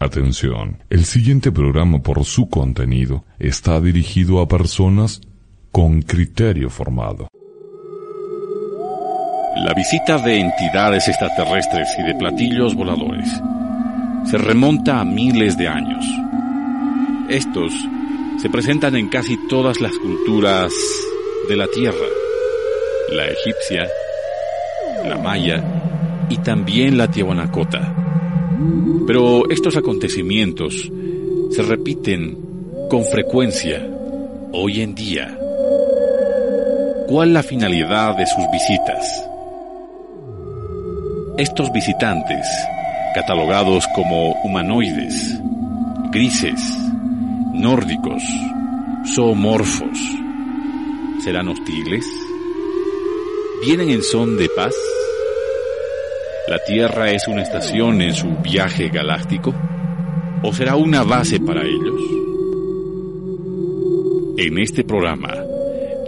Atención, el siguiente programa por su contenido está dirigido a personas con criterio formado. La visita de entidades extraterrestres y de platillos voladores se remonta a miles de años. Estos se presentan en casi todas las culturas de la Tierra, la egipcia, la maya y también la tiahuanacota. Pero estos acontecimientos se repiten con frecuencia hoy en día. ¿Cuál la finalidad de sus visitas? Estos visitantes, catalogados como humanoides, grises, nórdicos, zoomorfos, ¿serán hostiles? ¿Vienen en son de paz? ¿La Tierra es una estación en su viaje galáctico? ¿O será una base para ellos? En este programa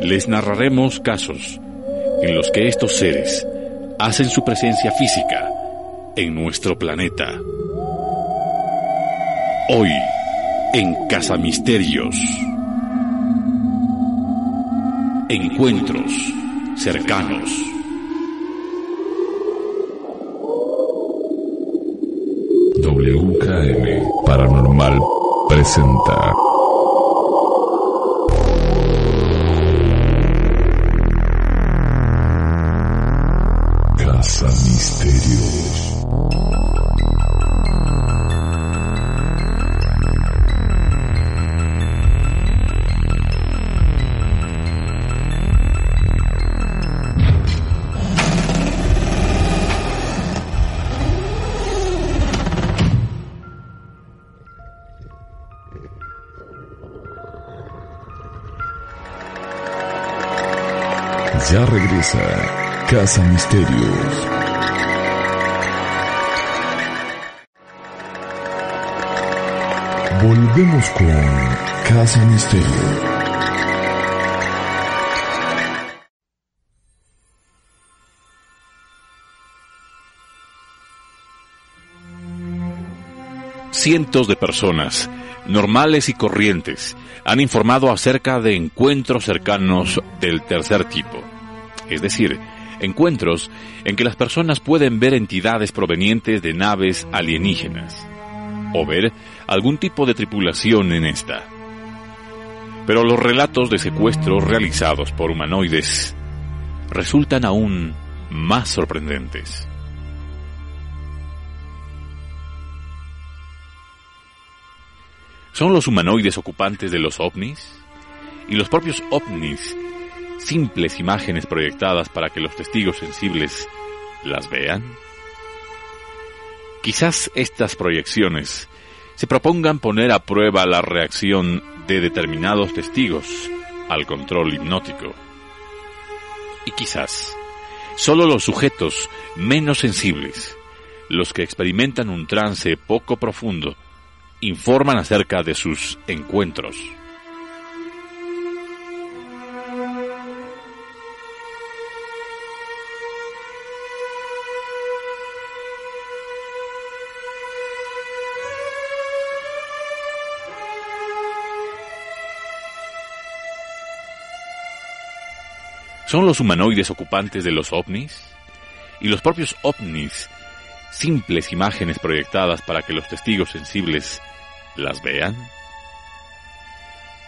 les narraremos casos en los que estos seres hacen su presencia física en nuestro planeta. Hoy, en Casa Misterios. Encuentros cercanos. Paranormal presenta Casa Misterios. Volvemos con Casa Misterio. Cientos de personas, normales y corrientes, han informado acerca de encuentros cercanos del tercer tipo. Es decir, encuentros en que las personas pueden ver entidades provenientes de naves alienígenas o ver algún tipo de tripulación en esta. Pero los relatos de secuestros realizados por humanoides resultan aún más sorprendentes. ¿Son los humanoides ocupantes de los ovnis? ¿Y los propios ovnis simples imágenes proyectadas para que los testigos sensibles las vean? Quizás estas proyecciones se propongan poner a prueba la reacción de determinados testigos al control hipnótico. Y quizás solo los sujetos menos sensibles, los que experimentan un trance poco profundo, informan acerca de sus encuentros. ¿Son los humanoides ocupantes de los ovnis? ¿Y los propios ovnis simples imágenes proyectadas para que los testigos sensibles las vean?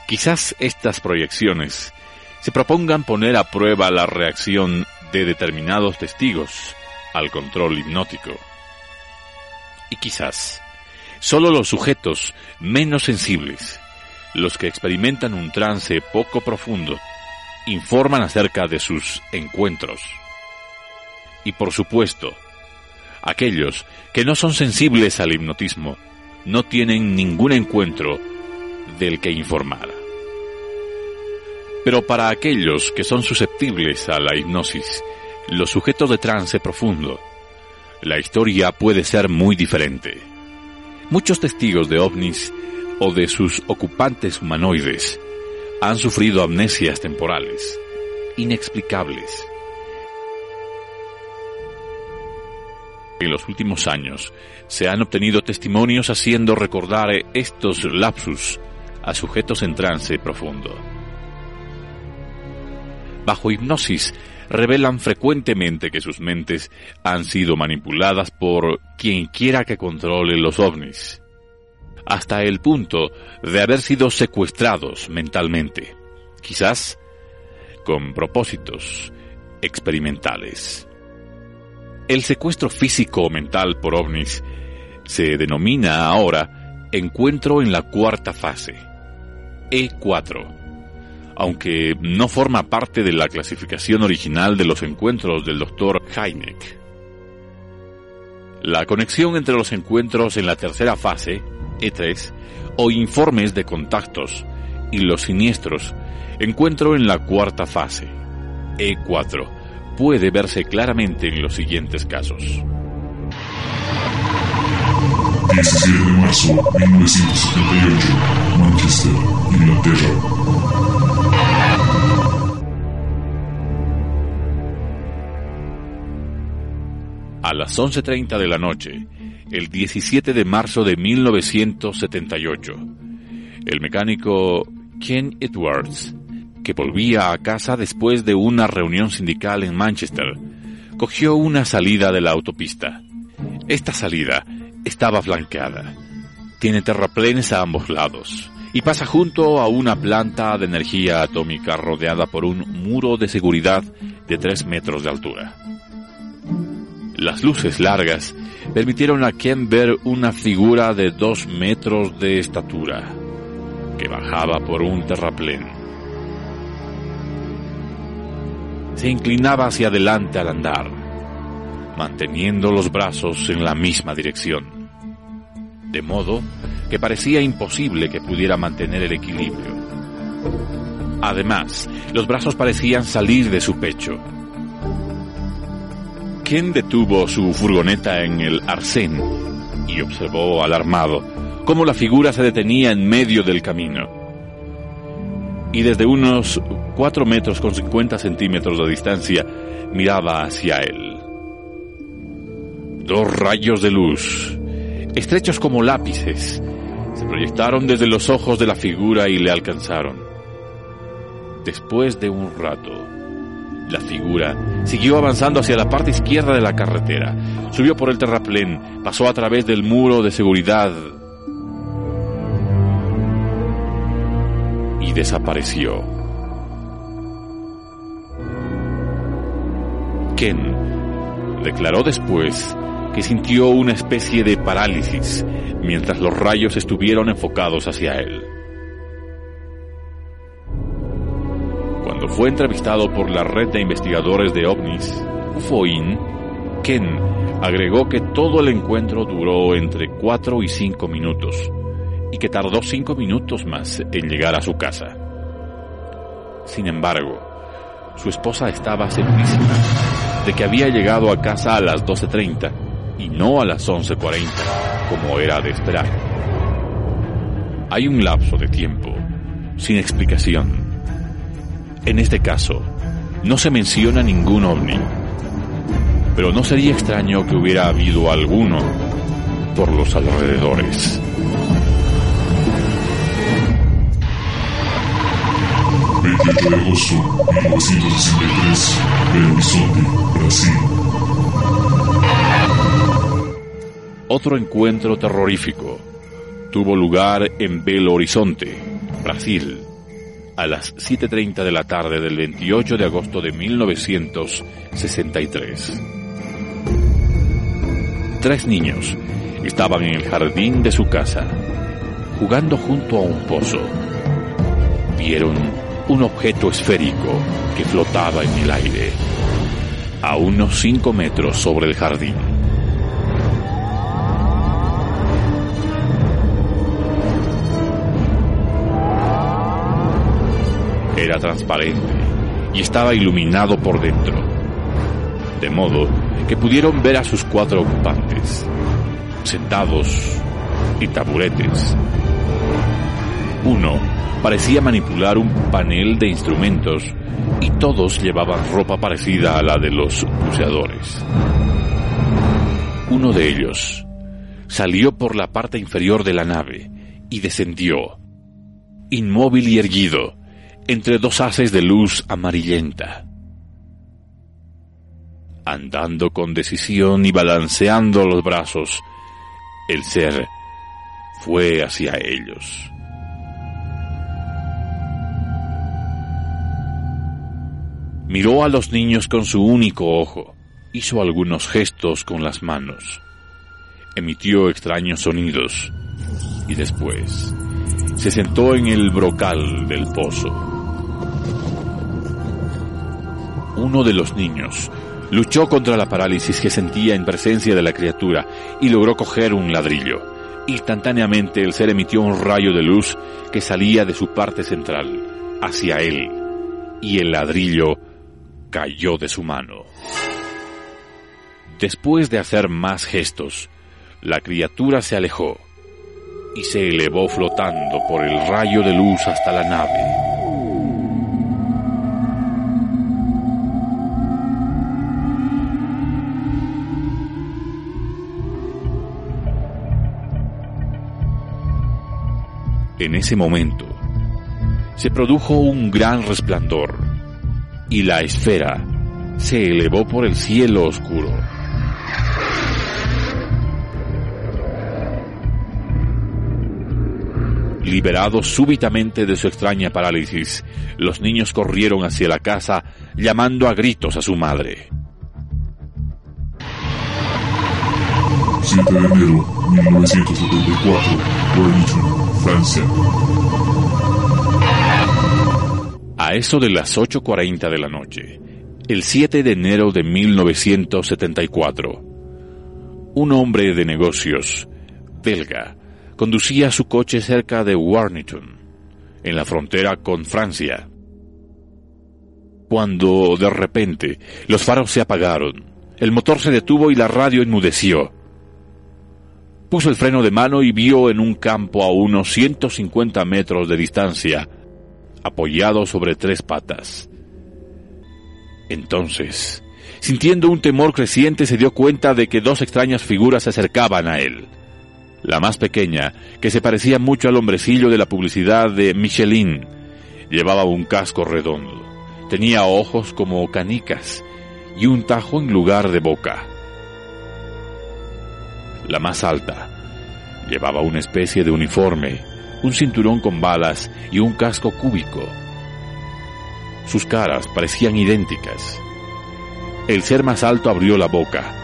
Quizás estas proyecciones se propongan poner a prueba la reacción de determinados testigos al control hipnótico. Y quizás solo los sujetos menos sensibles, los que experimentan un trance poco profundo, informan acerca de sus encuentros. Y por supuesto, aquellos que no son sensibles al hipnotismo no tienen ningún encuentro del que informar. Pero para aquellos que son susceptibles a la hipnosis, los sujetos de trance profundo, la historia puede ser muy diferente. Muchos testigos de ovnis o de sus ocupantes humanoides han sufrido amnesias temporales, inexplicables. En los últimos años se han obtenido testimonios haciendo recordar estos lapsus a sujetos en trance profundo. Bajo hipnosis revelan frecuentemente que sus mentes han sido manipuladas por quien quiera que controle los ovnis hasta el punto de haber sido secuestrados mentalmente, quizás con propósitos experimentales. El secuestro físico o mental por ovnis se denomina ahora encuentro en la cuarta fase, E4, aunque no forma parte de la clasificación original de los encuentros del Dr. Heineck. La conexión entre los encuentros en la tercera fase e3 o informes de contactos y los siniestros, encuentro en la cuarta fase, E4, puede verse claramente en los siguientes casos. 17 de marzo 1978, Manchester, Inglaterra. A las 11.30 de la noche, el 17 de marzo de 1978. El mecánico Ken Edwards, que volvía a casa después de una reunión sindical en Manchester, cogió una salida de la autopista. Esta salida estaba flanqueada. Tiene terraplenes a ambos lados y pasa junto a una planta de energía atómica rodeada por un muro de seguridad de 3 metros de altura. Las luces largas permitieron a Ken ver una figura de dos metros de estatura que bajaba por un terraplén. Se inclinaba hacia adelante al andar, manteniendo los brazos en la misma dirección, de modo que parecía imposible que pudiera mantener el equilibrio. Además, los brazos parecían salir de su pecho Detuvo su furgoneta en el Arsén y observó alarmado cómo la figura se detenía en medio del camino. Y desde unos 4 metros con 50 centímetros de distancia miraba hacia él. Dos rayos de luz, estrechos como lápices, se proyectaron desde los ojos de la figura y le alcanzaron. Después de un rato, la figura siguió avanzando hacia la parte izquierda de la carretera. Subió por el terraplén, pasó a través del muro de seguridad y desapareció. Ken declaró después que sintió una especie de parálisis mientras los rayos estuvieron enfocados hacia él. Fue entrevistado por la red de investigadores de ovnis, UFOIN, Ken agregó que todo el encuentro duró entre 4 y 5 minutos y que tardó 5 minutos más en llegar a su casa. Sin embargo, su esposa estaba segurísima de que había llegado a casa a las 12.30 y no a las 11.40, como era de esperar. Hay un lapso de tiempo, sin explicación, en este caso, no se menciona ningún ovni, pero no sería extraño que hubiera habido alguno por los alrededores. de agosto 1963, Belo Horizonte, Brasil. Otro encuentro terrorífico tuvo lugar en Belo Horizonte, Brasil, a las 7.30 de la tarde del 28 de agosto de 1963. Tres niños estaban en el jardín de su casa, jugando junto a un pozo. Vieron un objeto esférico que flotaba en el aire, a unos 5 metros sobre el jardín. Transparente y estaba iluminado por dentro, de modo que pudieron ver a sus cuatro ocupantes, sentados y taburetes. Uno parecía manipular un panel de instrumentos y todos llevaban ropa parecida a la de los buceadores. Uno de ellos salió por la parte inferior de la nave y descendió, inmóvil y erguido, entre dos haces de luz amarillenta. Andando con decisión y balanceando los brazos, el ser fue hacia ellos. Miró a los niños con su único ojo, hizo algunos gestos con las manos, emitió extraños sonidos y después se sentó en el brocal del pozo. Uno de los niños luchó contra la parálisis que sentía en presencia de la criatura y logró coger un ladrillo. Instantáneamente el ser emitió un rayo de luz que salía de su parte central hacia él y el ladrillo cayó de su mano. Después de hacer más gestos, la criatura se alejó y se elevó flotando por el rayo de luz hasta la nave. En ese momento, se produjo un gran resplandor y la esfera se elevó por el cielo oscuro. Liberados súbitamente de su extraña parálisis, los niños corrieron hacia la casa llamando a gritos a su madre. 7 de enero 1974, Francia. A eso de las 8.40 de la noche, el 7 de enero de 1974, un hombre de negocios, belga, conducía su coche cerca de Warrington, en la frontera con Francia. Cuando, de repente, los faros se apagaron, el motor se detuvo y la radio enmudeció. Puso el freno de mano y vio en un campo a unos 150 metros de distancia apoyado sobre tres patas. Entonces, sintiendo un temor creciente, se dio cuenta de que dos extrañas figuras se acercaban a él. La más pequeña, que se parecía mucho al hombrecillo de la publicidad de Michelin, llevaba un casco redondo, tenía ojos como canicas y un tajo en lugar de boca. La más alta llevaba una especie de uniforme un cinturón con balas y un casco cúbico. Sus caras parecían idénticas. El ser más alto abrió la boca,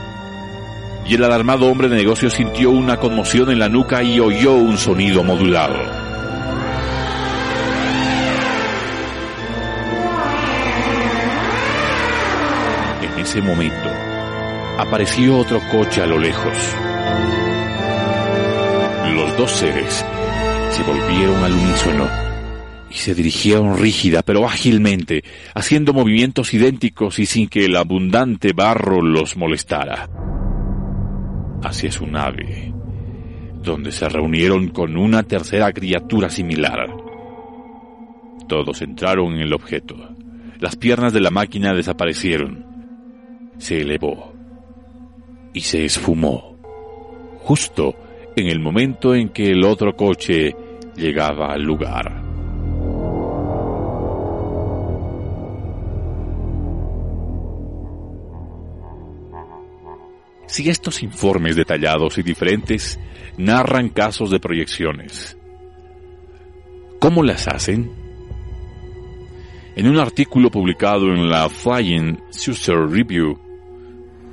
y el alarmado hombre de negocios sintió una conmoción en la nuca y oyó un sonido modulado. En ese momento, apareció otro coche a lo lejos. Los dos seres se volvieron al unísono y se dirigieron rígida pero ágilmente, haciendo movimientos idénticos y sin que el abundante barro los molestara. Hacia su nave, donde se reunieron con una tercera criatura similar. Todos entraron en el objeto. Las piernas de la máquina desaparecieron. Se elevó y se esfumó. Justo en el momento en que el otro coche llegaba al lugar. Si estos informes detallados y diferentes narran casos de proyecciones, ¿cómo las hacen? En un artículo publicado en la Flying Saucer Review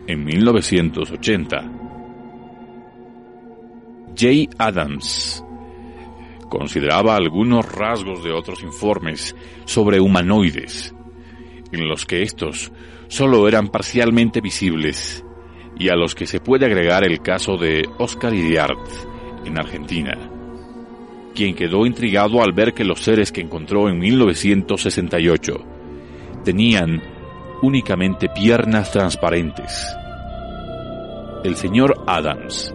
en 1980, J. Adams consideraba algunos rasgos de otros informes sobre humanoides, en los que estos solo eran parcialmente visibles, y a los que se puede agregar el caso de Oscar Iriart en Argentina. quien quedó intrigado al ver que los seres que encontró en 1968 tenían únicamente piernas transparentes. El señor Adams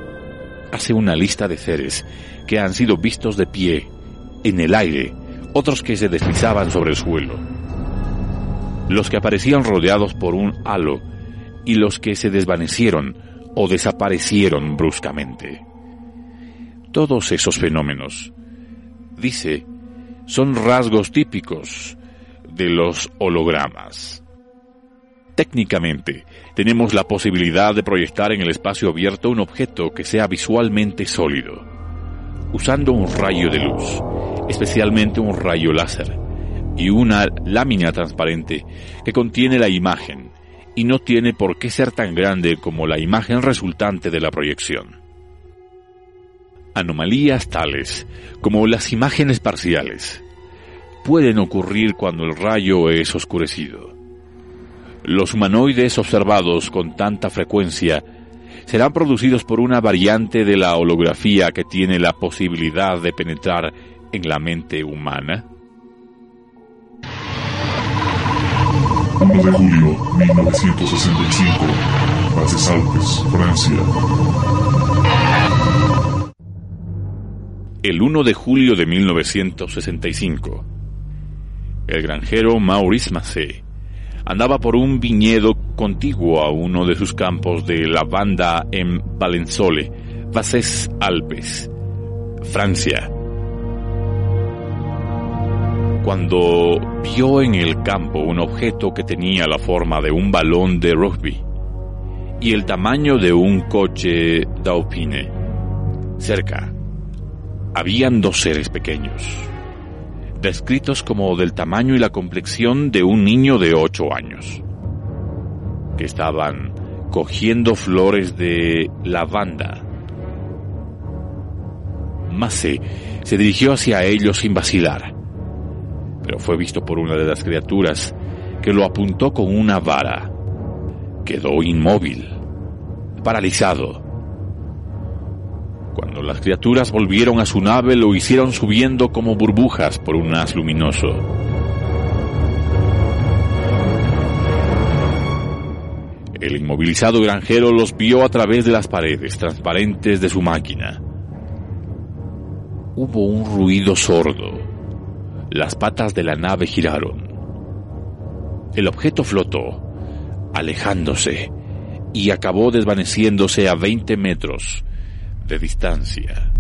hace una lista de seres que han sido vistos de pie, en el aire, otros que se deslizaban sobre el suelo, los que aparecían rodeados por un halo y los que se desvanecieron o desaparecieron bruscamente. Todos esos fenómenos, dice, son rasgos típicos de los hologramas. Técnicamente, tenemos la posibilidad de proyectar en el espacio abierto un objeto que sea visualmente sólido, usando un rayo de luz, especialmente un rayo láser, y una lámina transparente que contiene la imagen y no tiene por qué ser tan grande como la imagen resultante de la proyección. Anomalías tales como las imágenes parciales pueden ocurrir cuando el rayo es oscurecido. Los humanoides observados con tanta frecuencia serán producidos por una variante de la holografía que tiene la posibilidad de penetrar en la mente humana? 1 de julio 1965, Bases Alpes, Francia. El 1 de julio de 1965, el granjero Maurice Massé andaba por un viñedo contiguo a uno de sus campos de lavanda en Valensole, Bases Alpes, Francia cuando vio en el campo un objeto que tenía la forma de un balón de rugby y el tamaño de un coche Dauphine. Cerca, habían dos seres pequeños, descritos como del tamaño y la complexión de un niño de ocho años, que estaban cogiendo flores de lavanda. Massé se dirigió hacia ellos sin vacilar pero fue visto por una de las criaturas que lo apuntó con una vara. Quedó inmóvil, paralizado. Cuando las criaturas volvieron a su nave lo hicieron subiendo como burbujas por un haz luminoso. El inmovilizado granjero los vio a través de las paredes transparentes de su máquina. Hubo un ruido sordo las patas de la nave giraron. El objeto flotó, alejándose, y acabó desvaneciéndose a 20 metros de distancia.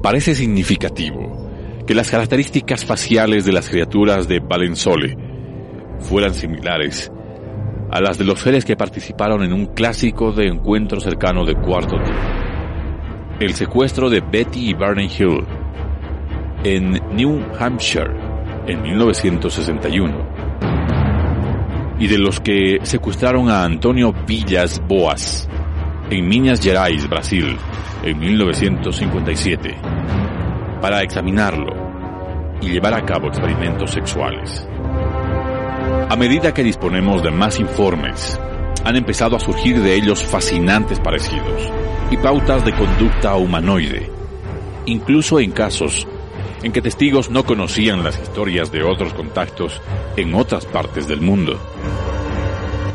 Parece significativo que las características faciales de las criaturas de Valensole fueran similares a las de los seres que participaron en un clásico de encuentro cercano de cuarto tipo. El secuestro de Betty y Barney Hill en New Hampshire en 1961 y de los que secuestraron a Antonio Villas Boas en Minas Gerais, Brasil, en 1957, para examinarlo y llevar a cabo experimentos sexuales. A medida que disponemos de más informes, han empezado a surgir de ellos fascinantes parecidos y pautas de conducta humanoide, incluso en casos en que testigos no conocían las historias de otros contactos en otras partes del mundo.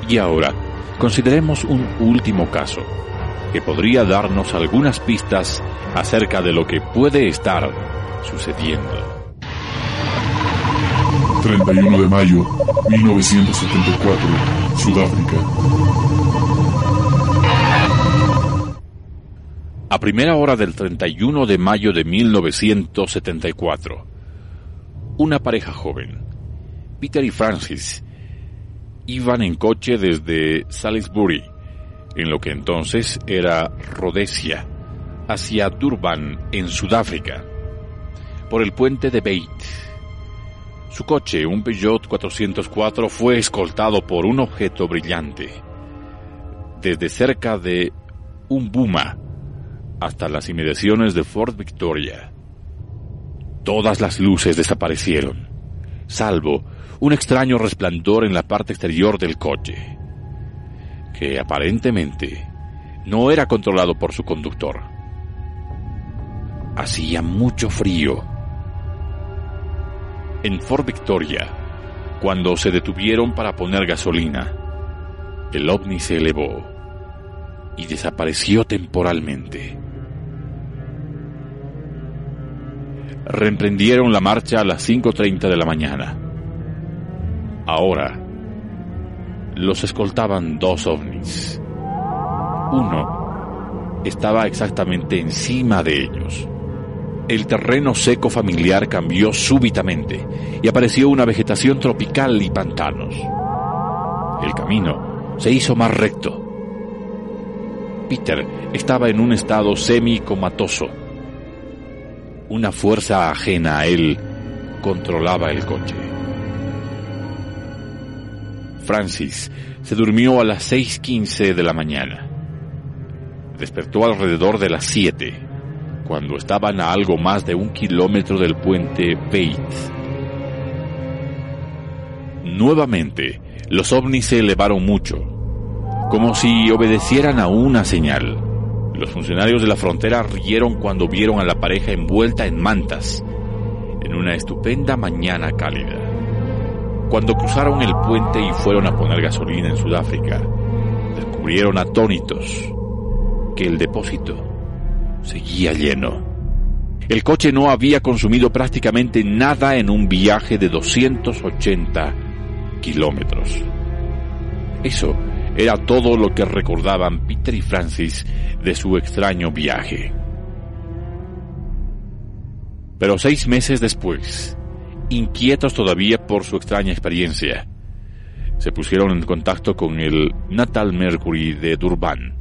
Y ahora, consideremos un último caso, que podría darnos algunas pistas acerca de lo que puede estar sucediendo. 31 de mayo 1974, Sudáfrica. A primera hora del 31 de mayo de 1974, una pareja joven, Peter y Francis, iban en coche desde Salisbury, en lo que entonces era Rhodesia, hacia Durban, en Sudáfrica, por el puente de Beit su coche, un Peugeot 404, fue escoltado por un objeto brillante. Desde cerca de un Buma hasta las inmediaciones de Fort Victoria. Todas las luces desaparecieron, salvo un extraño resplandor en la parte exterior del coche, que aparentemente no era controlado por su conductor. Hacía mucho frío. En Fort Victoria, cuando se detuvieron para poner gasolina, el ovni se elevó y desapareció temporalmente. Reemprendieron la marcha a las 5.30 de la mañana. Ahora, los escoltaban dos ovnis. Uno estaba exactamente encima de ellos. El terreno seco familiar cambió súbitamente y apareció una vegetación tropical y pantanos. El camino se hizo más recto. Peter estaba en un estado semi-comatoso. Una fuerza ajena a él controlaba el coche. Francis se durmió a las 6.15 de la mañana. Despertó alrededor de las 7, cuando estaban a algo más de un kilómetro del puente Bates. Nuevamente, los ovnis se elevaron mucho, como si obedecieran a una señal. Los funcionarios de la frontera rieron cuando vieron a la pareja envuelta en mantas, en una estupenda mañana cálida. Cuando cruzaron el puente y fueron a poner gasolina en Sudáfrica, descubrieron atónitos que el depósito seguía lleno. El coche no había consumido prácticamente nada en un viaje de 280 kilómetros. Eso era todo lo que recordaban Peter y Francis de su extraño viaje. Pero seis meses después, inquietos todavía por su extraña experiencia, se pusieron en contacto con el Natal Mercury de Durban.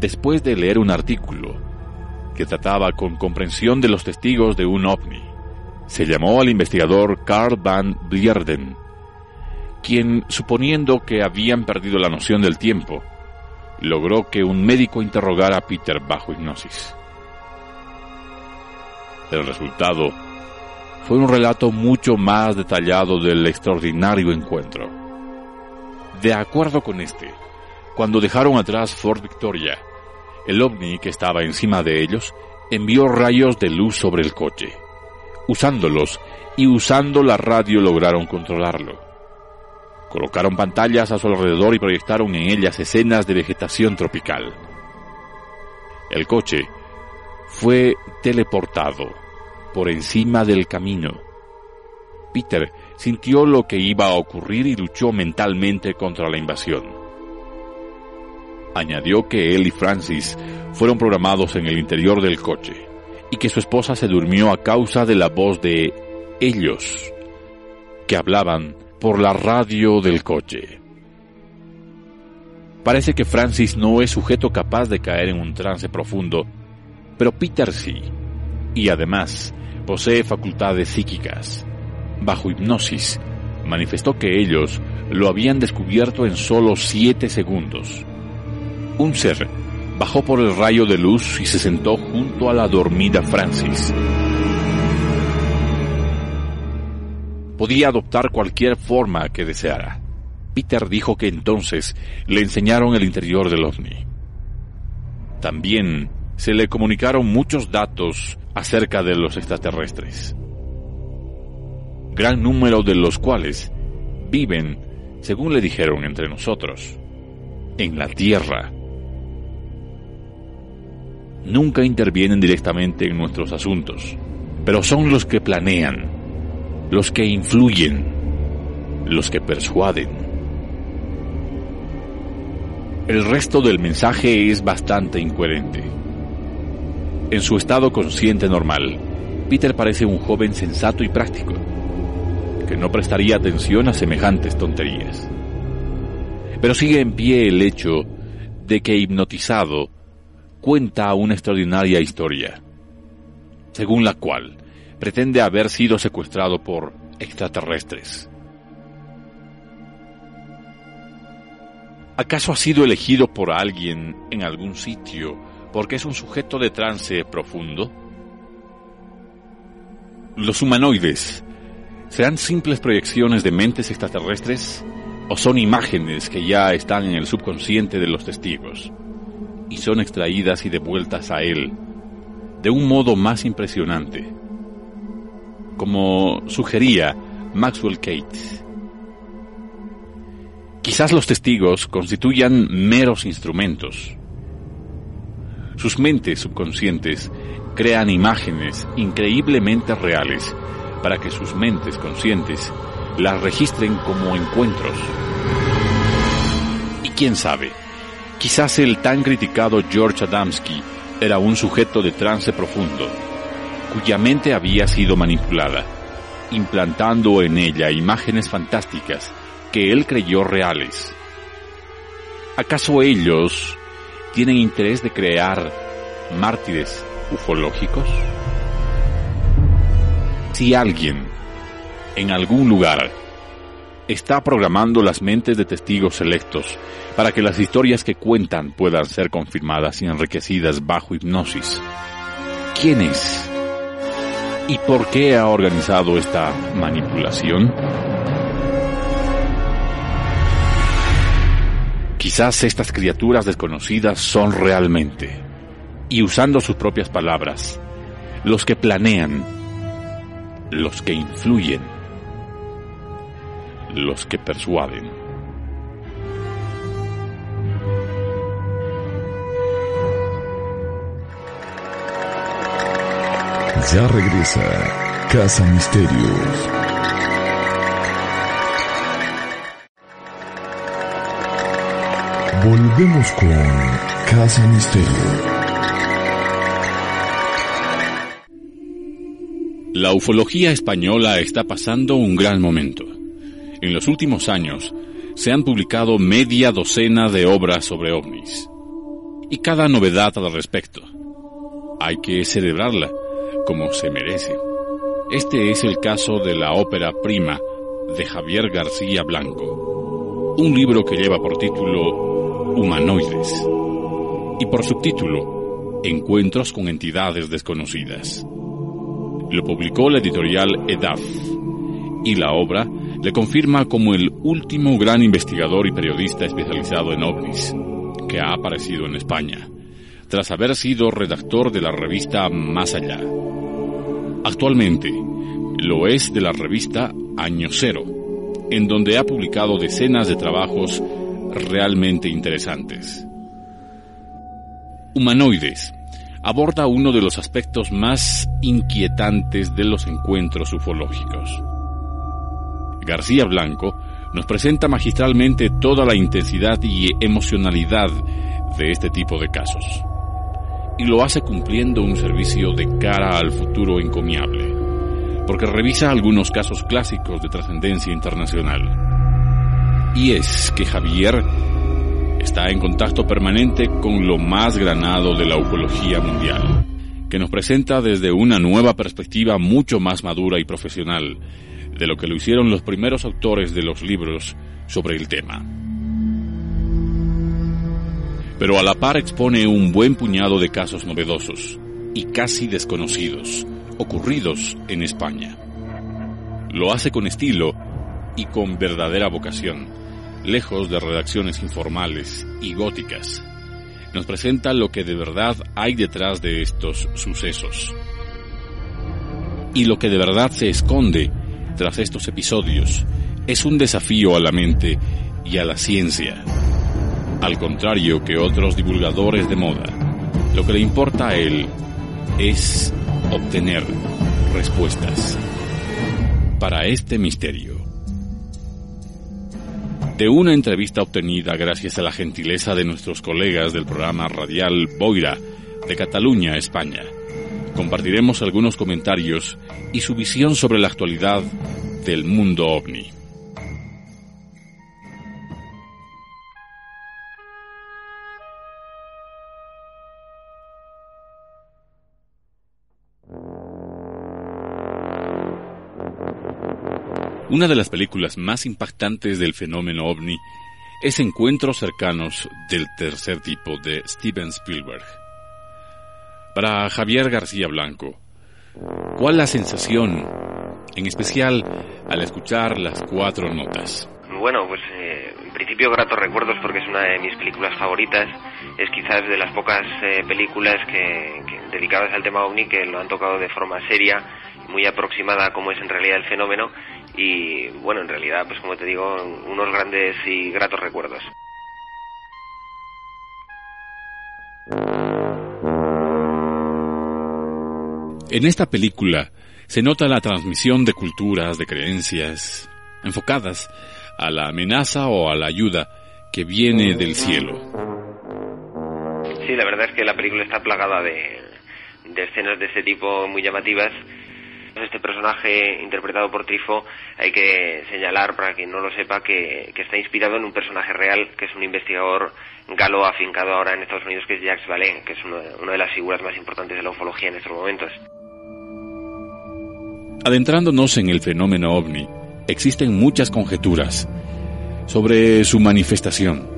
Después de leer un artículo que trataba con comprensión de los testigos de un ovni, se llamó al investigador Carl van Blierden, quien, suponiendo que habían perdido la noción del tiempo, logró que un médico interrogara a Peter bajo hipnosis. El resultado fue un relato mucho más detallado del extraordinario encuentro. De acuerdo con este, cuando dejaron atrás Fort Victoria, el ovni que estaba encima de ellos envió rayos de luz sobre el coche. Usándolos y usando la radio lograron controlarlo. Colocaron pantallas a su alrededor y proyectaron en ellas escenas de vegetación tropical. El coche fue teleportado por encima del camino. Peter sintió lo que iba a ocurrir y luchó mentalmente contra la invasión. Añadió que él y Francis fueron programados en el interior del coche y que su esposa se durmió a causa de la voz de ellos que hablaban por la radio del coche. Parece que Francis no es sujeto capaz de caer en un trance profundo, pero Peter sí, y además posee facultades psíquicas. Bajo hipnosis, manifestó que ellos lo habían descubierto en solo siete segundos. Un ser bajó por el rayo de luz y se sentó junto a la dormida Francis. Podía adoptar cualquier forma que deseara. Peter dijo que entonces le enseñaron el interior del ovni. También se le comunicaron muchos datos acerca de los extraterrestres, gran número de los cuales viven, según le dijeron entre nosotros, en la Tierra. Nunca intervienen directamente en nuestros asuntos, pero son los que planean, los que influyen, los que persuaden. El resto del mensaje es bastante incoherente. En su estado consciente normal, Peter parece un joven sensato y práctico, que no prestaría atención a semejantes tonterías. Pero sigue en pie el hecho de que hipnotizado cuenta una extraordinaria historia, según la cual pretende haber sido secuestrado por extraterrestres. ¿Acaso ha sido elegido por alguien en algún sitio porque es un sujeto de trance profundo? Los humanoides ¿Serán simples proyecciones de mentes extraterrestres o son imágenes que ya están en el subconsciente de los testigos y son extraídas y devueltas a él de un modo más impresionante? Como sugería Maxwell Cates. Quizás los testigos constituyan meros instrumentos. Sus mentes subconscientes crean imágenes increíblemente reales para que sus mentes conscientes las registren como encuentros. Y quién sabe, quizás el tan criticado George Adamski era un sujeto de trance profundo, cuya mente había sido manipulada, implantando en ella imágenes fantásticas que él creyó reales. ¿Acaso ellos tienen interés de crear mártires ufológicos? Si alguien, en algún lugar, está programando las mentes de testigos selectos para que las historias que cuentan puedan ser confirmadas y enriquecidas bajo hipnosis, ¿quién es? ¿Y por qué ha organizado esta manipulación? Quizás estas criaturas desconocidas son realmente, y usando sus propias palabras, los que planean, los que influyen, los que persuaden. Ya regresa Casa Misterios. Volvemos con Casa Misterio. La ufología española está pasando un gran momento. En los últimos años se han publicado media docena de obras sobre ovnis. Y cada novedad al respecto. Hay que celebrarla como se merece. Este es el caso de la ópera prima de Javier García Blanco, un libro que lleva por título Humanoides y por subtítulo Encuentros con entidades desconocidas. Lo publicó la editorial EDAF y la obra le confirma como el último gran investigador y periodista especializado en ovnis que ha aparecido en España, tras haber sido redactor de la revista Más Allá. Actualmente lo es de la revista Año Cero, en donde ha publicado decenas de trabajos realmente interesantes. Humanoides aborda uno de los aspectos más inquietantes de los encuentros ufológicos. García Blanco nos presenta magistralmente toda la intensidad y emocionalidad de este tipo de casos. Y lo hace cumpliendo un servicio de cara al futuro encomiable, porque revisa algunos casos clásicos de trascendencia internacional y es que Javier está en contacto permanente con lo más granado de la ufología mundial, que nos presenta desde una nueva perspectiva mucho más madura y profesional de lo que lo hicieron los primeros autores de los libros sobre el tema. Pero a la par expone un buen puñado de casos novedosos y casi desconocidos, ocurridos en España. Lo hace con estilo y con verdadera vocación lejos de redacciones informales y góticas, nos presenta lo que de verdad hay detrás de estos sucesos. Y lo que de verdad se esconde tras estos episodios es un desafío a la mente y a la ciencia. Al contrario que otros divulgadores de moda, lo que le importa a él es obtener respuestas para este misterio de una entrevista obtenida gracias a la gentileza de nuestros colegas del programa radial Boira de Cataluña, España. Compartiremos algunos comentarios y su visión sobre la actualidad del mundo ovni. Una de las películas más impactantes del fenómeno ovni es Encuentros cercanos del tercer tipo de Steven Spielberg. Para Javier García Blanco, ¿cuál la sensación en especial al escuchar las cuatro notas. Bueno, pues eh, en principio gratos recuerdos porque es una de mis películas favoritas. Es quizás de las pocas eh, películas que, dedicadas al tema ovni que lo han tocado de forma seria, muy aproximada como es en realidad el fenómeno y bueno, en realidad, pues como te digo, unos grandes y gratos recuerdos. En esta película se nota la transmisión de culturas, de creencias, enfocadas a la amenaza o a la ayuda que viene del cielo. Sí, la verdad es que la película está plagada de, de escenas de este tipo muy llamativas. Este personaje interpretado por Trifo hay que señalar, para quien no lo sepa, que, está inspirado en un personaje real, que es un investigador galo afincado ahora en Estados Unidos, que es Jacques Vallée, que es una de las figuras más importantes de la ufología en estos momentos. Adentrándonos en el fenómeno ovni, existen muchas conjeturas sobre su manifestación,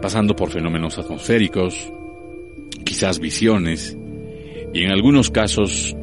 pasando por fenómenos atmosféricos, quizás visiones, y en algunos casos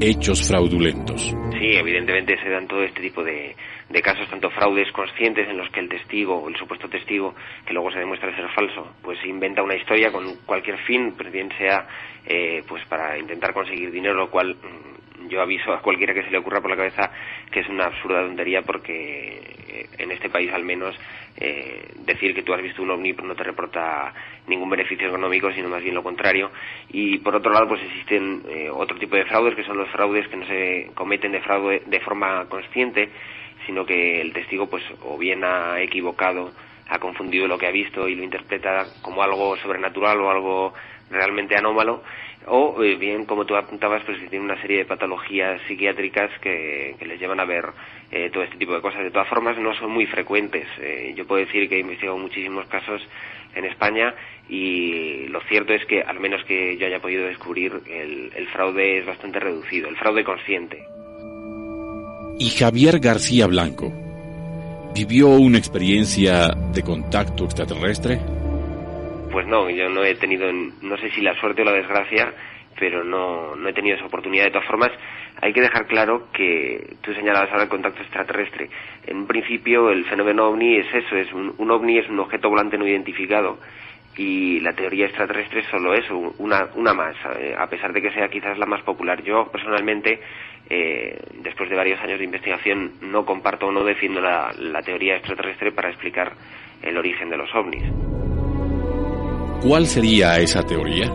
hechos fraudulentos. Sí, evidentemente se dan todo este tipo de, de casos, tanto fraudes conscientes en los que el testigo o el supuesto testigo, que luego se demuestra ser falso, pues inventa una historia con cualquier fin, pues bien sea eh, pues para intentar conseguir dinero, lo cual mm, yo aviso a cualquiera que se le ocurra por la cabeza que es una absurda tontería porque eh, en este país al menos eh, decir que tú has visto un ovni no te reporta ningún beneficio económico sino más bien lo contrario. Y por otro lado pues existen eh, otro tipo de fraudes que son los fraudes que no se cometen de fraude de forma consciente sino que el testigo pues o bien ha equivocado ha confundido lo que ha visto y lo interpreta como algo sobrenatural o algo realmente anómalo o eh, bien, como tú apuntabas, pues tiene una serie de patologías psiquiátricas que, les llevan a ver eh, todo este tipo de cosas. De todas formas, no son muy frecuentes. Eh, yo puedo decir que he investigado muchísimos casos en España y lo cierto es que, al menos que yo haya podido descubrir, el, el fraude es bastante reducido, el fraude consciente. Y Javier García Blanco, ¿vivió una experiencia de contacto extraterrestre? pues no, yo no he tenido, no sé si la suerte o la desgracia, pero no, no he tenido esa oportunidad. De todas formas, hay que dejar claro que tú señalabas ahora el contacto extraterrestre. En principio, el fenómeno ovni es eso, es un, ovni es un objeto volante no identificado y la teoría extraterrestre es solo eso, una, una más, eh, a pesar de que sea quizás la más popular. Yo personalmente, eh, después de varios años de investigación, no comparto o no defiendo la, la teoría extraterrestre para explicar el origen de los ovnis. ¿Cuál sería esa teoría?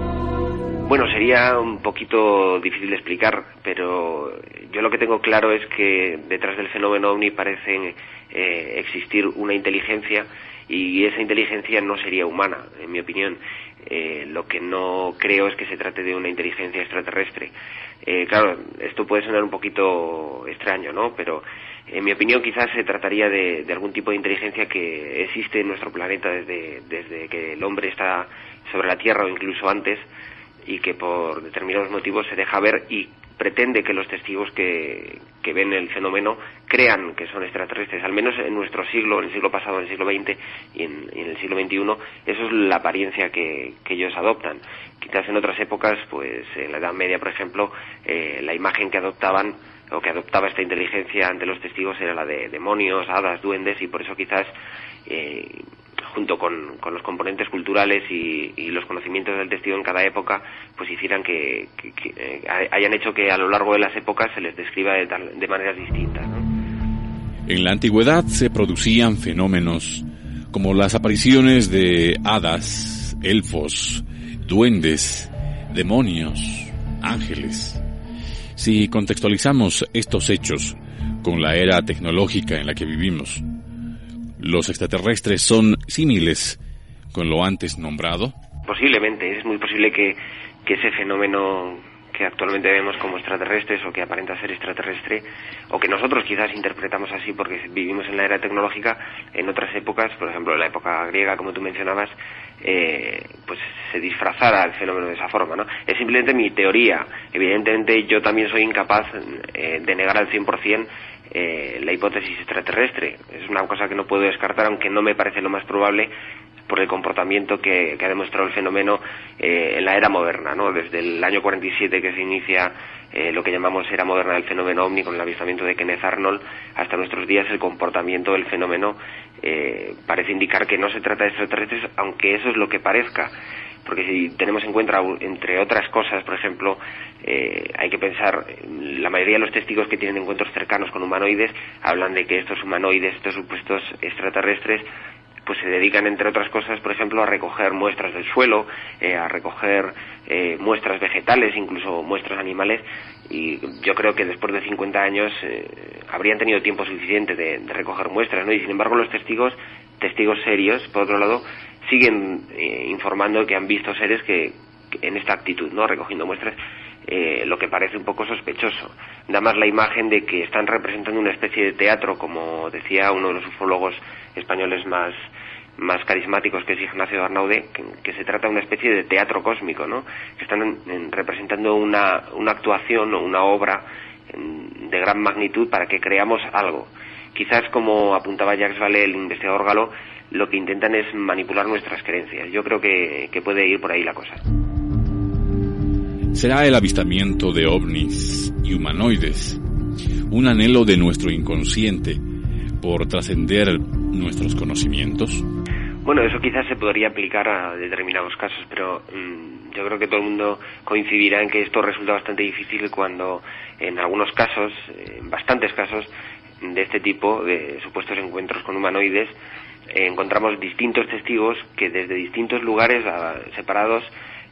Bueno, sería un poquito difícil de explicar, pero yo lo que tengo claro es que detrás del fenómeno ovni parece eh, existir una inteligencia y esa inteligencia no sería humana, en mi opinión. Eh, lo que no creo es que se trate de una inteligencia extraterrestre. Eh, claro, esto puede sonar un poquito extraño, ¿no? Pero en mi opinión quizás se trataría de, algún tipo de inteligencia que existe en nuestro planeta desde, desde que el hombre está sobre la Tierra o incluso antes y que por determinados motivos se deja ver y pretende que los testigos que, que ven el fenómeno crean que son extraterrestres, al menos en nuestro siglo, en el siglo pasado, en el siglo XX y en, el siglo XXI, eso es la apariencia que, que, ellos adoptan. Quizás en otras épocas, pues en la Edad Media, por ejemplo, eh, la imagen que adoptaban o que adoptaba esta inteligencia ante los testigos era la de demonios, hadas, duendes y por eso quizás eh, junto con, los componentes culturales y, los conocimientos del testigo en cada época, pues hicieran que, eh, hayan hecho que a lo largo de las épocas se les describa de, de maneras distintas. En la antigüedad se producían fenómenos como las apariciones de hadas, elfos, duendes, demonios, ángeles. Si contextualizamos estos hechos con la era tecnológica en la que vivimos, ¿Los extraterrestres son símiles con lo antes nombrado? Posiblemente, es muy posible que, ese fenómeno que actualmente vemos como extraterrestres o que aparenta ser extraterrestre o que nosotros quizás interpretamos así porque vivimos en la era tecnológica en otras épocas, por ejemplo en la época griega como tú mencionabas, eh, pues se disfrazara el fenómeno de esa forma, ¿no? Es simplemente mi teoría. Evidentemente yo también soy incapaz eh, de negar al 100% eh, la hipótesis extraterrestre. Es una cosa que no puedo descartar, aunque no me parece lo más probable, por el comportamiento que, ha demostrado el fenómeno eh, en la era moderna, ¿no? Desde el año 47 que se inicia eh, lo que llamamos era moderna del fenómeno ovni con el avistamiento de Kenneth Arnold hasta nuestros días el comportamiento del fenómeno eh, parece indicar que no se trata de extraterrestres aunque eso es lo que parezca porque si tenemos en cuenta, entre otras cosas, por ejemplo, eh, hay que pensar, la mayoría de los testigos que tienen encuentros cercanos con humanoides hablan de que estos humanoides, estos supuestos extraterrestres, pues se dedican, entre otras cosas, por ejemplo, a recoger muestras del suelo, eh, a recoger eh, muestras vegetales, incluso muestras animales, y yo creo que después de 50 años habrían tenido tiempo suficiente de, de, recoger muestras, ¿no? Y sin embargo los testigos, testigos serios, por otro lado, siguen eh, informando que han visto seres que, en esta actitud, ¿no? Recogiendo muestras, eh, lo que parece un poco sospechoso. Da más la imagen de que están representando una especie de teatro, como decía uno de los ufólogos españoles más más carismáticos que es Ignacio Arnaude, que, se trata de una especie de teatro cósmico, ¿no? Que están representando una, una actuación o una obra de gran magnitud para que creamos algo. Quizás, como apuntaba Jacques Vallée, el investigador galo, lo que intentan es manipular nuestras creencias. Yo creo que, puede ir por ahí la cosa. ¿Será el avistamiento de ovnis y humanoides un anhelo de nuestro inconsciente por trascender nuestros conocimientos? Bueno, eso quizás se podría aplicar a determinados casos, pero mm, yo creo que todo el mundo coincidirá en que esto resulta bastante difícil cuando en algunos casos, en bastantes casos de este tipo de supuestos encuentros con humanoides, eh, encontramos distintos testigos que desde distintos lugares separados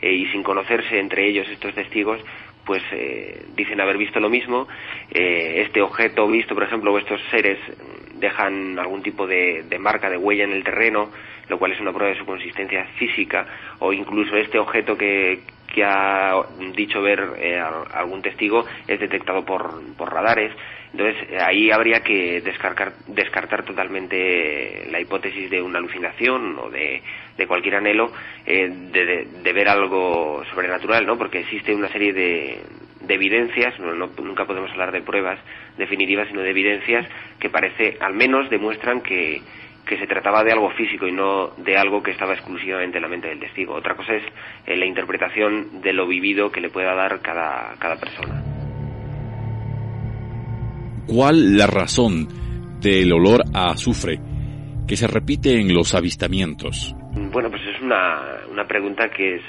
eh, y sin conocerse entre ellos estos testigos, pues eh, dicen haber visto lo mismo. este objeto visto, por ejemplo, o estos seres dejan algún tipo de, marca, de huella en el terreno, lo cual es una prueba de su consistencia física, o incluso este objeto que, que ha dicho ver algún testigo es detectado por, por radares. Entonces, ahí habría que descartar, descartar totalmente la hipótesis de una alucinación o de, cualquier anhelo eh, de, ver algo sobrenatural, ¿no? Porque existe una serie de, evidencias, no, nunca podemos hablar de pruebas definitivas, sino de evidencias que parece, al menos demuestran que, que se trataba de algo físico y no de algo que estaba exclusivamente en la mente del testigo. Otra cosa es eh, la interpretación de lo vivido que le pueda dar cada, cada persona. ¿Cuál la razón del olor a azufre que se repite en los avistamientos? Bueno, pues es una, una pregunta que es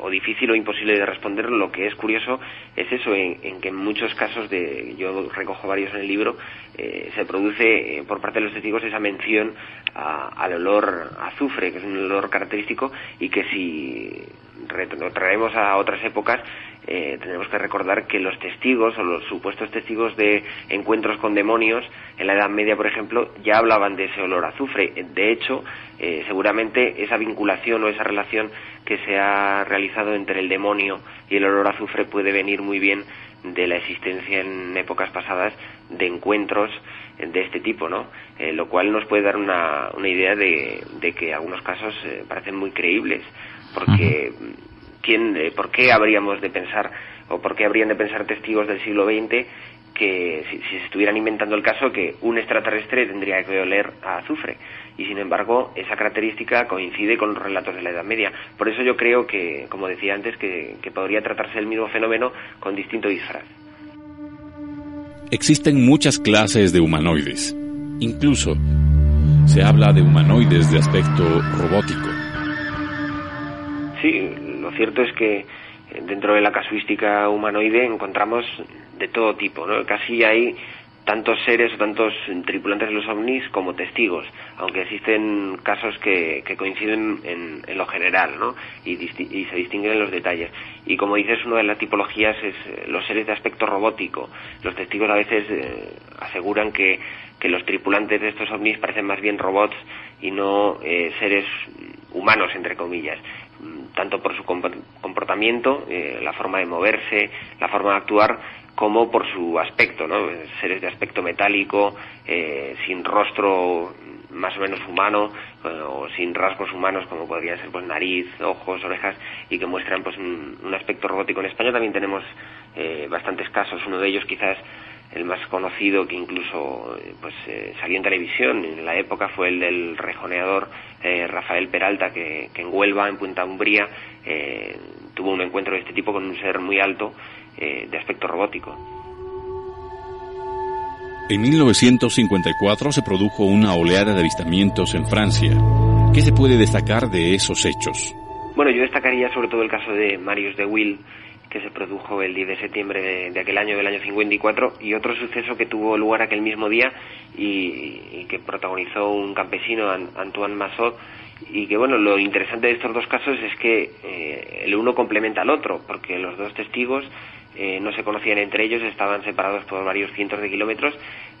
o difícil o imposible de responder. Lo que es curioso es eso, en, que en muchos casos, de, yo recojo varios en el libro, eh, se produce eh, por parte de los testigos esa mención al olor a azufre, que es un olor característico y que si lo traemos a otras épocas, eh, tenemos que recordar que los testigos o los supuestos testigos de encuentros con demonios en la Edad Media, por ejemplo, ya hablaban de ese olor azufre. De hecho, eh, seguramente esa vinculación o esa relación que se ha realizado entre el demonio y el olor azufre puede venir muy bien de la existencia en épocas pasadas de encuentros de este tipo, ¿no? Eh, lo cual nos puede dar una, una idea de, de que algunos casos parecen muy creíbles, porque ¿quién, eh, ¿por qué habríamos de pensar o por qué habrían de pensar testigos del siglo XX que si, se estuvieran inventando el caso que un extraterrestre tendría que oler a azufre y sin embargo esa característica coincide con los relatos de la Edad Media. Por eso yo creo que, como decía antes, que, que podría tratarse el mismo fenómeno con distinto disfraz. Existen muchas clases de humanoides. Incluso se habla de humanoides de aspecto robótico. Cierto es que eh, dentro de la casuística humanoide encontramos de todo tipo, ¿no? Casi hay tantos seres o tantos tripulantes de los ovnis como testigos, aunque existen casos que, coinciden en, lo general, ¿no? Y, se distinguen en los detalles. Y como dices, una de las tipologías es eh, los seres de aspecto robótico. Los testigos a veces eh, aseguran que, los tripulantes de estos ovnis parecen más bien robots y no seres humanos, entre comillas tanto por su comportamiento, eh, la forma de moverse, la forma de actuar, como por su aspecto, ¿no? Seres de aspecto metálico, eh, sin rostro más o menos humano eh, o sin rasgos humanos como podría ser pues nariz, ojos, orejas y que muestran pues un, aspecto robótico. En España también tenemos bastantes casos, uno de ellos quizás el más conocido que incluso pues salió en televisión en la época fue el del rejoneador Rafael Peralta que, que, en Huelva, en Punta Umbría, tuvo un encuentro de este tipo con un ser muy alto de aspecto robótico. En 1954 se produjo una oleada de avistamientos en Francia. ¿Qué se puede destacar de esos hechos? Bueno, yo destacaría sobre todo el caso de Marius de Will, que se produjo el 10 de septiembre de, aquel año, del año 54, y otro suceso que tuvo lugar aquel mismo día y, que protagonizó un campesino, Antoine Massot, y que bueno, lo interesante de estos dos casos es que eh, el uno complementa al otro, porque los dos testigos eh, no se conocían entre ellos, estaban separados por varios cientos de kilómetros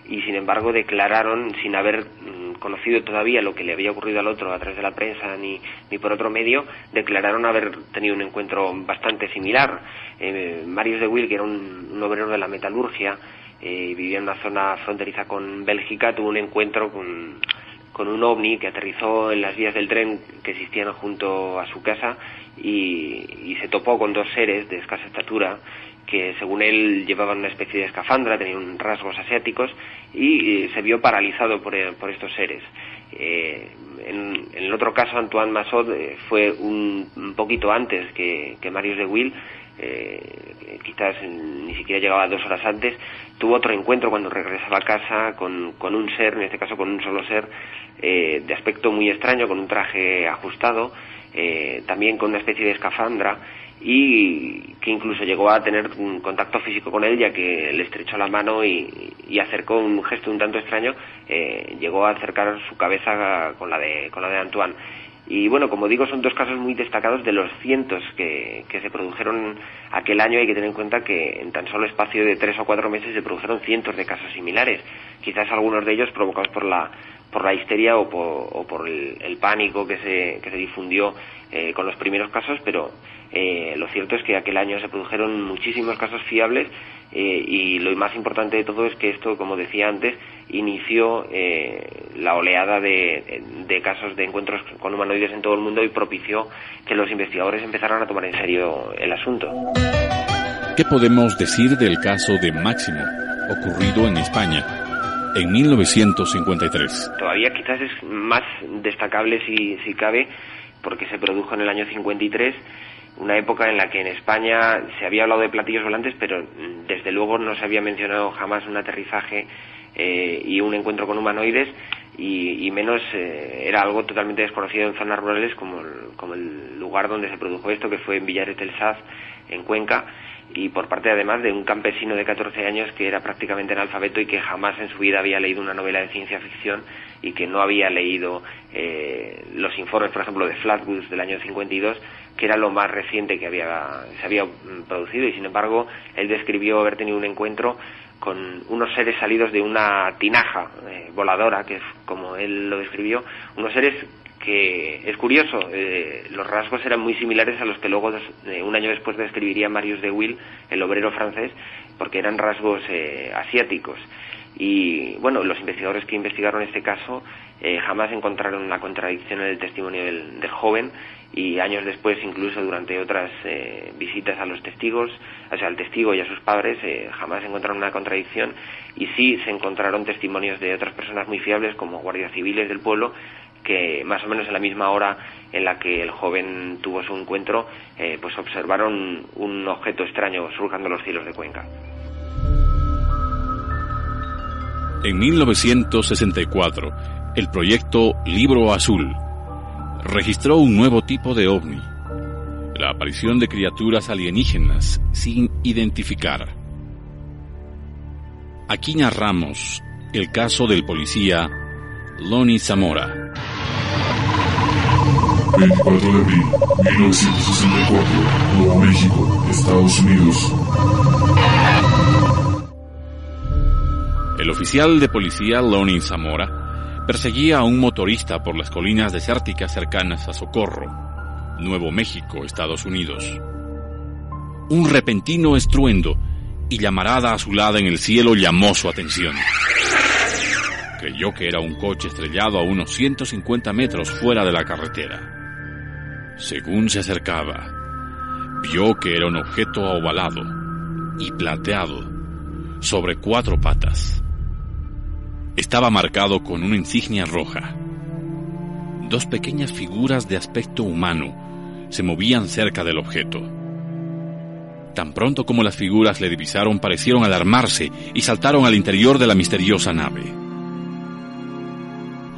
y sin embargo declararon, sin haber mm, conocido todavía lo que le había ocurrido al otro a través de la prensa ni, ni por otro medio, declararon haber tenido un encuentro bastante similar. Eh, Marius de Will, que era un, obrero de la metalurgia, eh, vivía en una zona fronteriza con Bélgica, tuvo un encuentro con, con un ovni que aterrizó en las vías del tren que existían junto a su casa y, y se topó con dos seres de escasa estatura que según él llevaban una especie de escafandra, tenían rasgos asiáticos y se vio paralizado por, eh, estos seres. Eh, en, el otro caso, Antoine Massot eh, fue un, poquito antes que, Marius de Will, quizás ni siquiera llegaba dos horas antes, tuvo otro encuentro cuando regresaba a casa con, con un ser, en este caso con un solo ser, de aspecto muy extraño, con un traje ajustado, también con una especie de escafandra, y que incluso llegó a tener un contacto físico con él ya que le estrechó la mano y, y acercó un gesto un tanto extraño eh, llegó a acercar su cabeza con la de con la de Antoine y bueno como digo son dos casos muy destacados de los cientos que, que se produjeron aquel año. Hay que tener en cuenta que en tan solo espacio de tres o cuatro meses se produjeron cientos de casos similares. Quizás algunos de ellos provocados por la por la histeria o por, el, pánico que se, que se difundió eh, con los primeros casos, pero eh, lo cierto es que aquel año se produjeron muchísimos casos fiables eh, y lo más importante de todo es que esto, como decía antes, inició la oleada de, de, casos de encuentros con humanoides en todo el mundo y propició que los investigadores empezaran a tomar en serio el asunto. ¿Qué podemos decir del caso de Máximo, ocurrido en España? en 1953. Todavía quizás es más destacable si, si cabe porque se produjo en el año 53 una época en la que en España se había hablado de platillos volantes, pero mm, desde luego no se había mencionado jamás un aterrizaje eh, y un encuentro con humanoides, y, menos eh, era algo totalmente desconocido en zonas rurales como el, lugar donde se produjo esto, que fue en Villares del Saz, en Cuenca, y por parte además de un campesino de 14 años que era prácticamente analfabeto y que jamás en su vida había leído una novela de ciencia ficción y que no había leído eh, los informes, por ejemplo, de Flatbush del año 52, que era lo más reciente que había, se había mm, producido y sin embargo él describió haber tenido un encuentro con unos seres salidos de una tinaja eh, voladora, que es como él lo describió, unos seres que es curioso, eh, los rasgos eran muy similares a los que luego, eh, un año después, describiría Marius de Will, el obrero francés, porque eran rasgos eh, asiáticos. Y bueno, los investigadores que investigaron este caso jamás encontraron una contradicción en el testimonio del, joven y años después, incluso durante otras visitas a los testigos, o sea, al testigo y a sus padres, jamás encontraron una contradicción y sí se encontraron testimonios de otras personas muy fiables como guardias civiles del pueblo que más o menos en la misma hora en la que el joven tuvo su encuentro, eh, pues observaron un objeto extraño surcando los cielos de Cuenca. En 1964, el proyecto Libro Azul registró un nuevo tipo de ovni, la aparición de criaturas alienígenas sin identificar. Aquí narramos el caso del policía Loni Zamora. 24 de abril 1964, Nuevo México, Estados Unidos. El oficial de policía Lonnie Zamora perseguía a un motorista por las colinas desérticas cercanas a Socorro, Nuevo México, Estados Unidos. Un repentino estruendo y llamarada azulada en el cielo llamó su atención. Creyó que era un coche estrellado a unos 150 metros fuera de la carretera. Según se acercaba, vio que era un objeto ovalado y plateado, sobre cuatro patas. Estaba marcado con una insignia roja. Dos pequeñas figuras de aspecto humano se movían cerca del objeto. Tan pronto como las figuras le divisaron parecieron alarmarse y saltaron al interior de la misteriosa nave.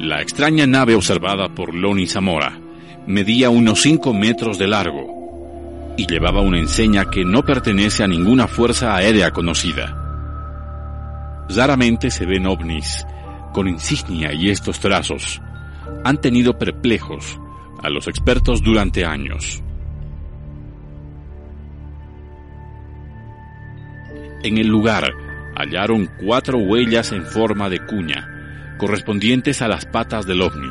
La extraña nave observada por Loni Zamora medía unos 5 metros de largo y llevaba una enseña que no pertenece a ninguna fuerza aérea conocida. Raramente se ven ovnis con insignia y estos trazos. Han tenido perplejos a los expertos durante años. En el lugar hallaron cuatro huellas en forma de cuña, correspondientes a las patas del ovni.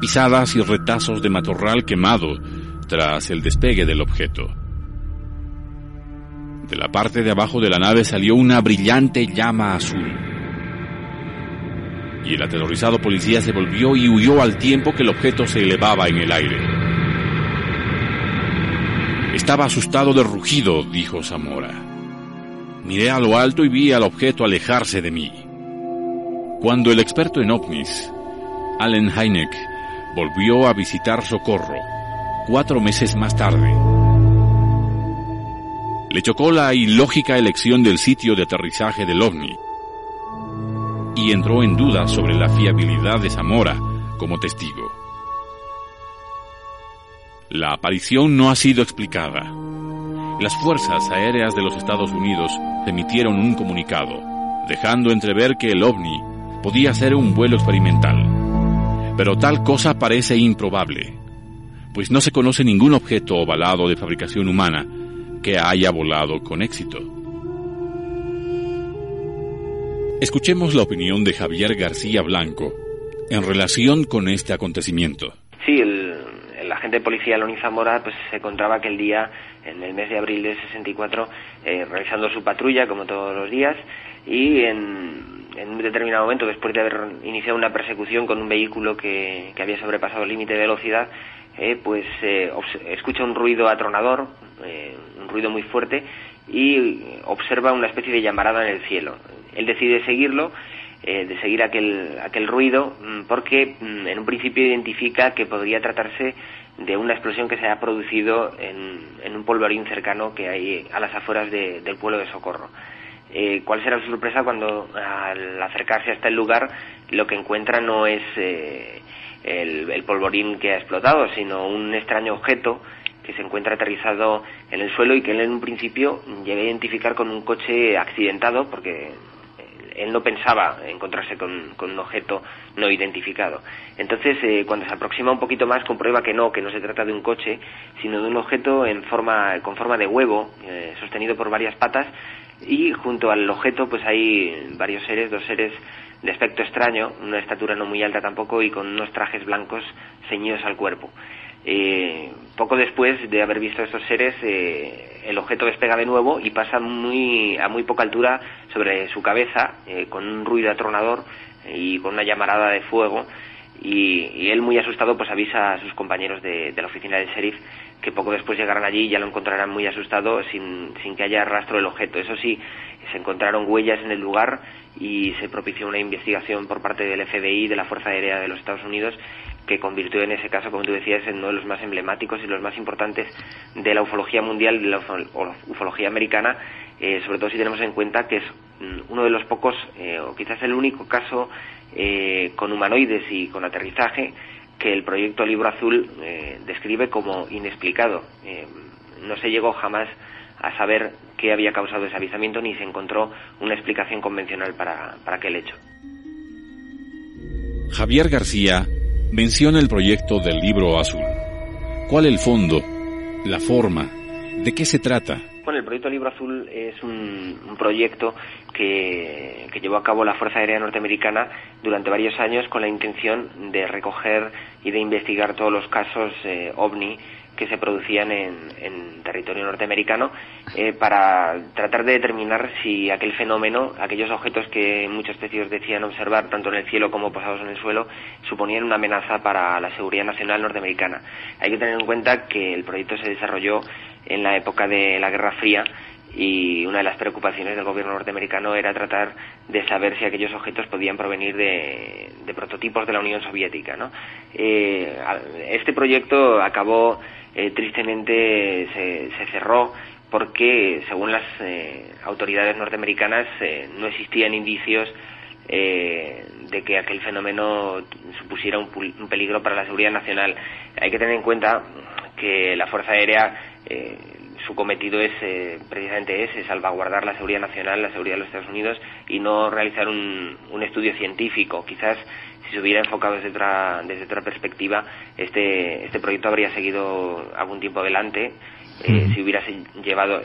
Pisadas y retazos de matorral quemado tras el despegue del objeto. De la parte de abajo de la nave salió una brillante llama azul. Y el aterrorizado policía se volvió y huyó al tiempo que el objeto se elevaba en el aire. Estaba asustado de rugido, dijo Zamora. Miré a lo alto y vi al objeto alejarse de mí. Cuando el experto en ovnis, Allen Hynek, volvió a visitar Socorro, cuatro meses más tarde, le chocó la ilógica elección del sitio de aterrizaje del ovni y entró en duda sobre la fiabilidad de Zamora como testigo. La aparición no ha sido explicada. Las Fuerzas Aéreas de los Estados Unidos emitieron un comunicado, dejando entrever que el ovni podía ser un vuelo experimental. Pero tal cosa parece improbable, pues no se conoce ningún objeto ovalado de fabricación humana que haya volado con éxito. Escuchemos la opinión de Javier García Blanco en relación con este acontecimiento. Sí, el, agente de policía Loni Zamora pues, se encontraba aquel día, en el mes de abril de 64, eh, realizando su patrulla, como todos los días, y en, un determinado momento, después de haber iniciado una persecución con un vehículo que, había sobrepasado el límite de velocidad, eh, pues eh, escucha un ruido atronador, eh, ruido muy fuerte, y observa una especie de llamarada en el cielo. Él decide seguirlo, de seguir aquel, aquel ruido, mm, porque mm, en un principio identifica que podría tratarse de una explosión que se ha producido en, un polvorín cercano que hay a las afueras del pueblo de Socorro. Eh, ¿Cuál será su sorpresa cuando al acercarse hasta el lugar lo que encuentra no es eh, el, polvorín que ha explotado, sino un extraño objeto que se encuentra aterrizado en el suelo y que él en un principio llega a identificar con un coche accidentado porque él no pensaba encontrarse con, un objeto no identificado. Entonces, eh, cuando se aproxima un poquito más, comprueba que no, que no se trata de un coche, sino de un objeto en forma, con forma de huevo, sostenido por varias patas, y junto al objeto pues hay varios seres, dos seres de aspecto extraño, una estatura no muy alta tampoco y con unos trajes blancos ceñidos al cuerpo. Eh, poco después de haber visto estos seres, eh, el objeto despega de nuevo y pasa muy, a muy poca altura sobre su cabeza, eh, con un ruido atronador y con una llamarada de fuego. Y, él, muy asustado, pues avisa a sus compañeros de, de la oficina del sheriff que poco después llegarán allí y ya lo encontrarán muy asustado sin, sin que haya rastro del objeto. Eso sí, se encontraron huellas en el lugar y se propició una investigación por parte del FBI, de la Fuerza Aérea de los Estados Unidos, que convirtió en ese caso, como tú decías, en uno de los más emblemáticos y los más importantes de la ufología mundial, de la ufología americana, eh, sobre todo si tenemos en cuenta que es mm, uno de los pocos, eh, o quizás el único caso eh, con humanoides y con aterrizaje que el proyecto Libro Azul eh, describe como inexplicado. No se llegó jamás a saber qué había causado ese avisamiento ni se encontró una explicación convencional para, para aquel hecho. Javier García menciona el proyecto del Libro Azul. ¿Cuál el fondo? ¿La forma? ¿De qué se trata? Bueno, el proyecto Libro Azul es un, proyecto que, llevó a cabo la Fuerza Aérea Norteamericana durante varios años con la intención de recoger y de investigar todos los casos eh, ovni que se producían en, territorio norteamericano eh, para tratar de determinar si aquel fenómeno, aquellos objetos que muchos especies decían observar tanto en el cielo como posados en el suelo, suponían una amenaza para la seguridad nacional norteamericana. Hay que tener en cuenta que el proyecto se desarrolló en la época de la Guerra Fría y una de las preocupaciones del gobierno norteamericano era tratar de saber si aquellos objetos podían provenir de, prototipos de la Unión Soviética. ¿no? Eh, este proyecto acabó, eh, tristemente, se, cerró porque, según las eh, autoridades norteamericanas, no existían indicios de que aquel fenómeno supusiera un, un, peligro para la seguridad nacional. Hay que tener en cuenta que la Fuerza Aérea su cometido es eh, precisamente ese, salvaguardar la seguridad nacional, la seguridad de los Estados Unidos y no realizar un, un estudio científico. Quizás si se hubiera enfocado desde otra, desde otra perspectiva, este, este proyecto habría seguido algún tiempo adelante. Eh, si hubiera llevado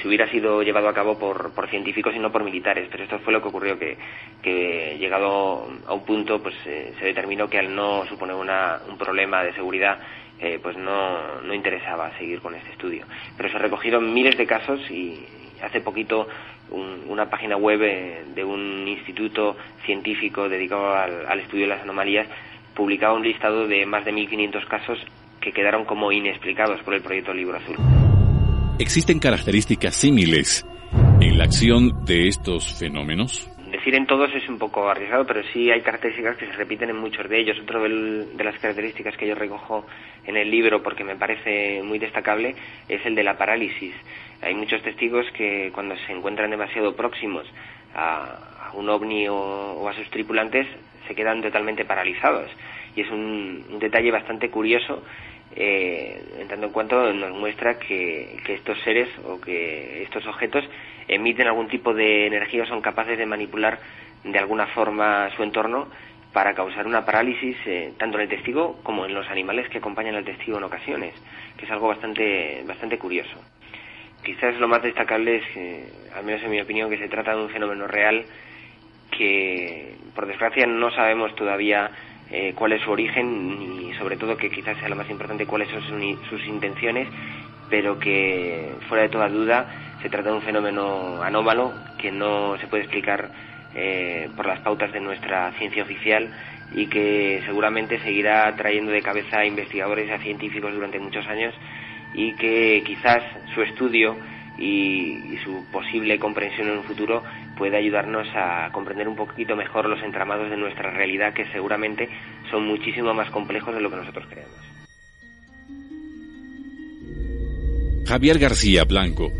si hubiera sido llevado a cabo por, por científicos y no por militares pero esto fue lo que ocurrió que, que llegado a un punto pues eh, se determinó que al no suponer una, un problema de seguridad eh, pues no, no interesaba seguir con este estudio. Pero se recogieron miles de casos y hace poquito una página web eh, de un instituto científico dedicado al, estudio de las anomalías publicaba un listado de más de 1.500 casos que quedaron como inexplicados por el proyecto Libro Azul. ¿Existen características similares en la acción de estos fenómenos? Decir en todos es un poco arriesgado, pero sí hay características que se repiten en muchos de ellos. Otro de las características que yo recojo en el libro, porque me parece muy destacable, es el de la parálisis. Hay muchos testigos que cuando se encuentran demasiado próximos a, un ovni o, a sus tripulantes se quedan totalmente paralizados. Y es un detalle bastante curioso eh, en tanto en cuanto nos muestra que, estos seres o que estos objetos emiten algún tipo de energía o son capaces de manipular de alguna forma su entorno para causar una parálisis eh, tanto en el testigo como en los animales que acompañan al testigo en ocasiones, que es algo bastante, bastante curioso. Quizás lo más destacable es, que, al menos en mi opinión, que se trata de un fenómeno real que, por desgracia, no sabemos todavía eh, cuál es su origen y sobre todo que quizás sea lo más importante cuáles son sus, intenciones, pero que fuera de toda duda se trata de un fenómeno anómalo que no se puede explicar eh, por las pautas de nuestra ciencia oficial y que seguramente seguirá trayendo de cabeza a investigadores y a científicos durante muchos años y que quizás su estudio y, su posible comprensión en un futuro puede ayudarnos a comprender un poquito mejor los entramados de nuestra realidad que seguramente son muchísimo más complejos de lo que nosotros creemos. Javier García Blanco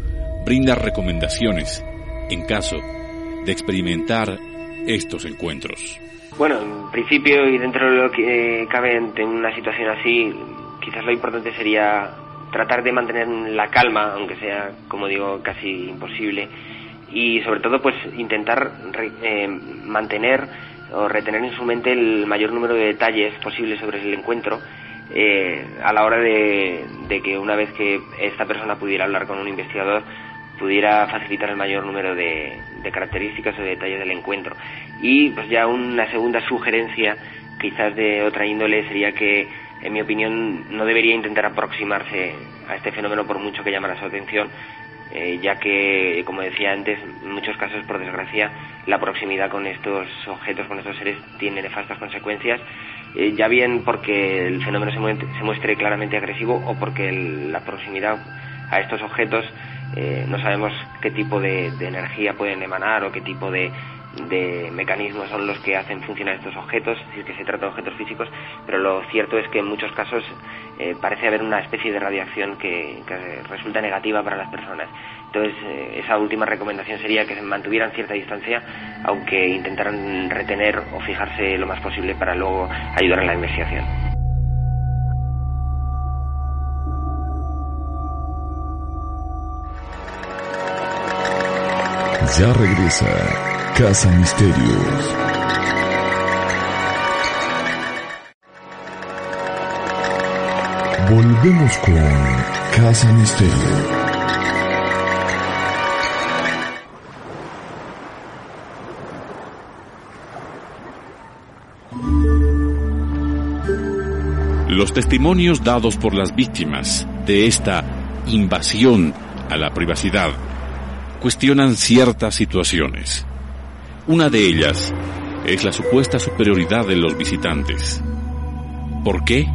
brinda recomendaciones en caso de experimentar estos encuentros. Bueno, en principio y dentro de lo que cabe en una situación así, quizás lo importante sería tratar de mantener la calma, aunque sea, como digo, casi imposible, y sobre todo pues intentar eh, mantener o retener en su mente el mayor número de detalles posibles sobre el encuentro eh, a la hora de, que una vez que esta persona pudiera hablar con un investigador pudiera facilitar el mayor número de, de características o de detalles del encuentro. Y pues ya una segunda sugerencia, quizás de otra índole, sería que en mi opinión, no debería intentar aproximarse a este fenómeno por mucho que llamara su atención, eh, ya que, como decía antes, en muchos casos, por desgracia, la proximidad con estos objetos, con estos seres, tiene nefastas consecuencias, eh, ya bien porque el fenómeno se muestre, claramente agresivo o porque la proximidad a estos objetos eh, no sabemos qué tipo de energía pueden emanar o qué tipo de, de mecanismos son los que hacen funcionar estos objetos, es que se trata de objetos físicos, pero lo cierto es que en muchos casos eh, parece haber una especie de radiación que, resulta negativa para las personas. Entonces, eh, esa última recomendación sería que se mantuvieran cierta distancia, aunque intentaran retener o fijarse lo más posible para luego ayudar en la investigación. Ya regresa Casa Misterios. Volvemos con Casa Misterio. Los testimonios dados por las víctimas de esta invasión a la privacidad cuestionan ciertas situaciones. Una de ellas es la supuesta superioridad de los visitantes. ¿Por qué?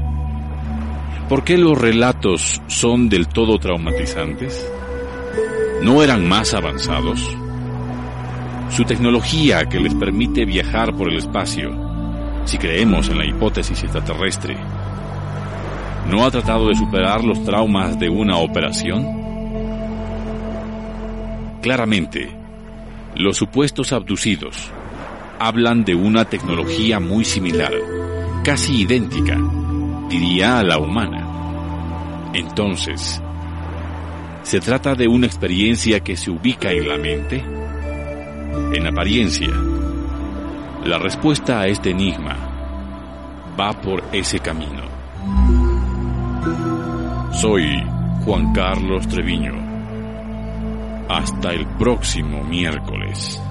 ¿Por qué los relatos son del todo traumatizantes? ¿No eran más avanzados? Su tecnología que les permite viajar por el espacio, si creemos en la hipótesis extraterrestre, ¿no ha tratado de superar los traumas de una operación? Claramente, los supuestos abducidos hablan de una tecnología muy similar, casi idéntica, diría a la humana. Entonces, ¿se trata de una experiencia que se ubica en la mente? En apariencia, la respuesta a este enigma va por ese camino. Soy Juan Carlos Treviño. Hasta el próximo miércoles.